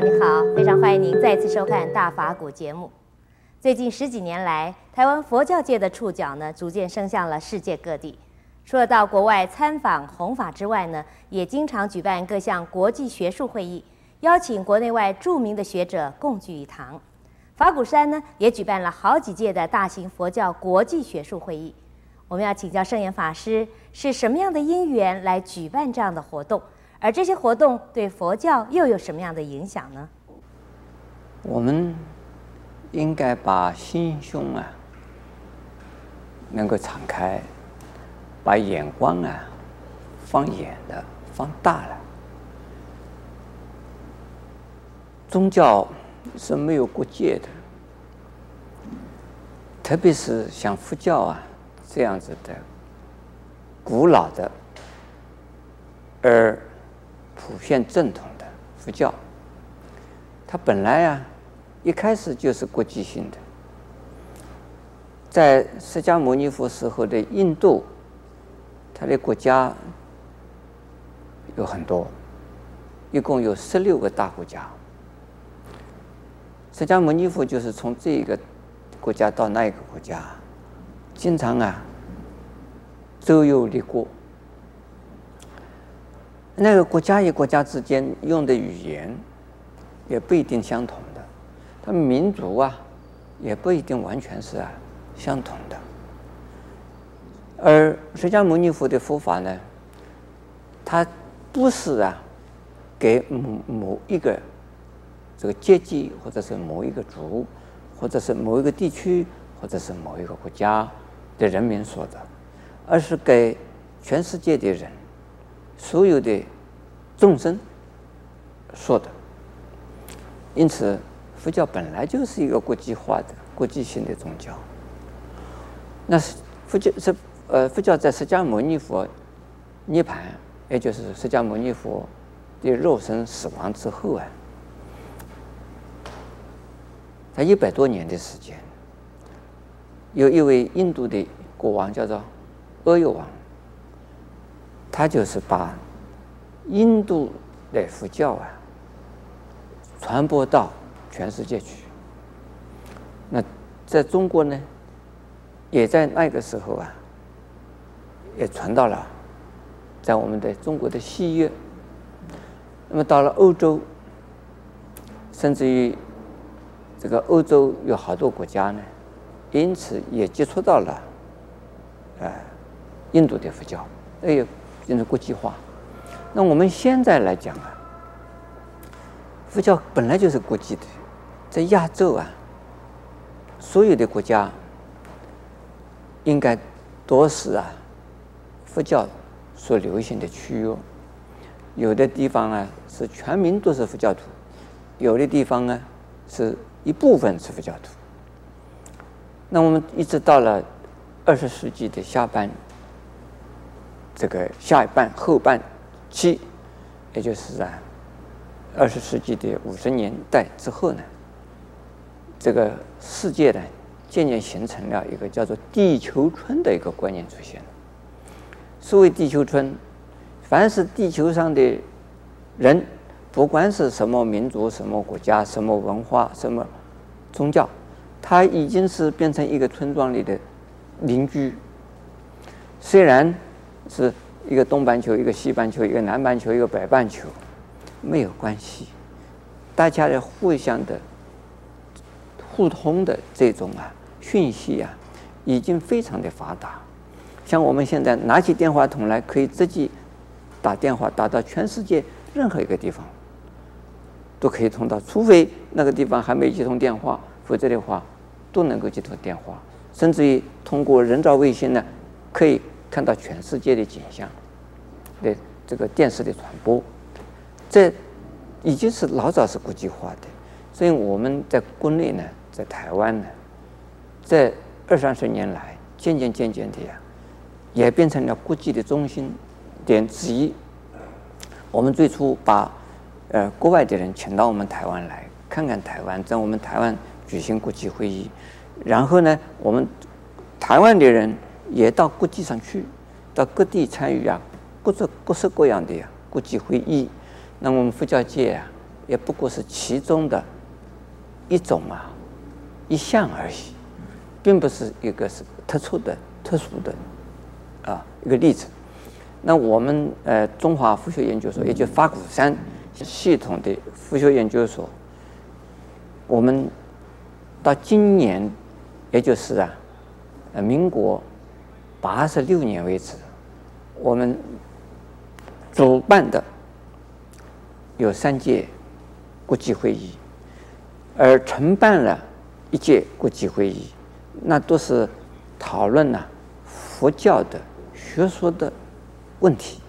你好，非常欢迎您再次收看《大法古》节目。最近十几年来，台湾佛教界的触角呢，逐渐伸向了世界各地。除了到国外参访弘法之外呢，也经常举办各项国际学术会议，邀请国内外著名的学者共聚一堂。法鼓山呢，也举办了好几届的大型佛教国际学术会议。我们要请教圣严法师，是什么样的因缘来举办这样的活动？而这些活动对佛教又有什么样的影响呢？我们应该把心胸啊，能够敞开，把眼光啊放远了，放大了。宗教是没有国界的，特别是像佛教啊这样子的古老的，而普遍正统的佛教，它本来啊，一开始就是国际性的。在释迦牟尼佛时候的印度，它的国家有很多，一共有十六个大国家。释迦牟尼佛就是从这个国家到那一个国家，经常啊，周游列国。那个国家与国家之间用的语言也不一定相同的，他们民族啊也不一定完全是啊相同的。而释迦牟尼佛的佛法呢，它不是啊给某某一个这个阶级，或者是某一个族，或者是某一个地区，或者是某一个国家的人民说的，而是给全世界的人。所有的众生说的，因此佛教本来就是一个国际化的、国际性的宗教。那是佛教是呃，佛教在释迦牟尼佛涅槃，也就是释迦牟尼佛的肉身死亡之后啊，在一百多年的时间，有一位印度的国王叫做阿育王。他就是把印度的佛教啊传播到全世界去。那在中国呢，也在那个时候啊，也传到了在我们的中国的西域。那么到了欧洲，甚至于这个欧洲有好多国家呢，因此也接触到了呃印度的佛教。哎呦！变成国际化，那我们现在来讲啊，佛教本来就是国际的，在亚洲啊，所有的国家应该都是啊佛教所流行的区域，有的地方啊是全民都是佛教徒，有的地方呢是一部分是佛教徒。那我们一直到了二十世纪的下半。这个下一半后半期，也就是啊，二十世纪的五十年代之后呢，这个世界呢渐渐形成了一个叫做“地球村”的一个观念出现。所谓地球村，凡是地球上的人，不管是什么民族、什么国家、什么文化、什么宗教，他已经是变成一个村庄里的邻居。虽然。是一个东半球，一个西半球，一个南半球，一个北半球，没有关系。大家的互相的互通的这种啊讯息啊，已经非常的发达。像我们现在拿起电话筒来，可以直接打电话打到全世界任何一个地方，都可以通到。除非那个地方还没接通电话，否则的话都能够接通电话。甚至于通过人造卫星呢，可以。看到全世界的景象对这个电视的传播，这已经是老早是国际化的。所以我们在国内呢，在台湾呢，这二三十年来，渐渐渐渐的呀，也变成了国际的中心点之一。我们最初把呃国外的人请到我们台湾来看看台湾，在我们台湾举行国际会议，然后呢，我们台湾的人。也到国际上去，到各地参与啊，各种各式各样的呀国际会议。那我们佛教界啊，也不过是其中的一种啊，一项而已，并不是一个是特殊的、特殊的啊一个例子。那我们呃中华佛学研究所，也就是法鼓山系统的佛学研究所，我们到今年，也就是啊，呃民国八十六年为止，我们主办的有三届。国际会议，而承办了一届国际会议，那都是讨论了佛教的学说的问题。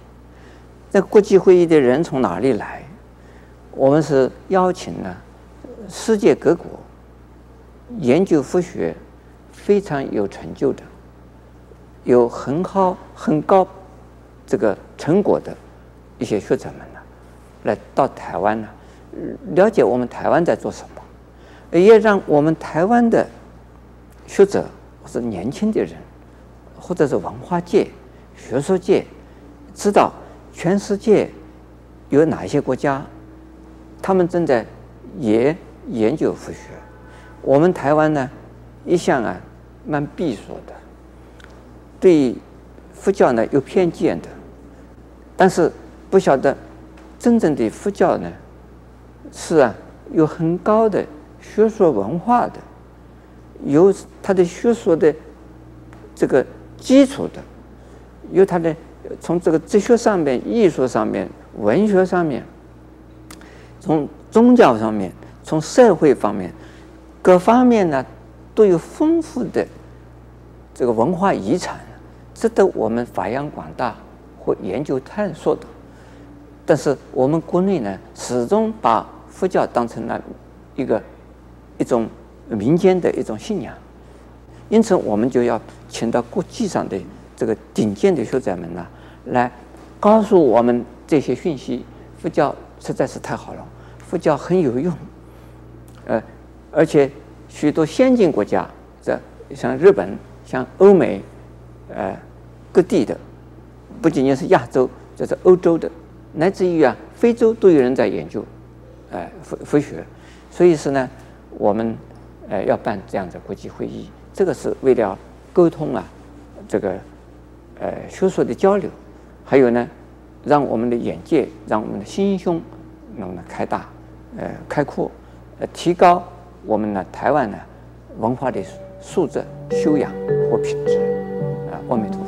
那国际会议的人从哪里来？我们是邀请了世界各国研究佛学非常有成就的、有很好很高这个成果的一些学者们呢，来到台湾呢。了解我们台湾在做什么，也让我们台湾的学者或者年轻的人，或者是文化界、学术界，知道全世界有哪些国家，他们正在也研究佛学。我们台湾呢，一向啊蛮闭锁的，对佛教呢有偏见的，但是不晓得真正的佛教呢。是啊，有很高的学术文化的，有他的学术的这个基础的，有他的从这个哲学上面、艺术上面、文学上面，从宗教上面、从社会方面各方面呢，都有丰富的这个文化遗产，值得我们发扬光大或研究探索的。但是我们国内呢，始终把佛教当成了一个一种民间的一种信仰，因此我们就要请到国际上的这个顶尖的学者们呢，来告诉我们这些讯息。佛教实在是太好了，佛教很有用，呃，而且许多先进国家，这像日本、像欧美，呃，各地的，不仅仅是亚洲，这是欧洲的，乃至于啊非洲都有人在研究。呃，佛佛学，所以是呢，我们呃要办这样的国际会议，这个是为了沟通啊，这个呃学术的交流，还有呢，让我们的眼界，让我们的心胸能够开大，呃开阔，呃提高我们呢台湾呢文化的素质、修养和品质。啊，阿弥陀。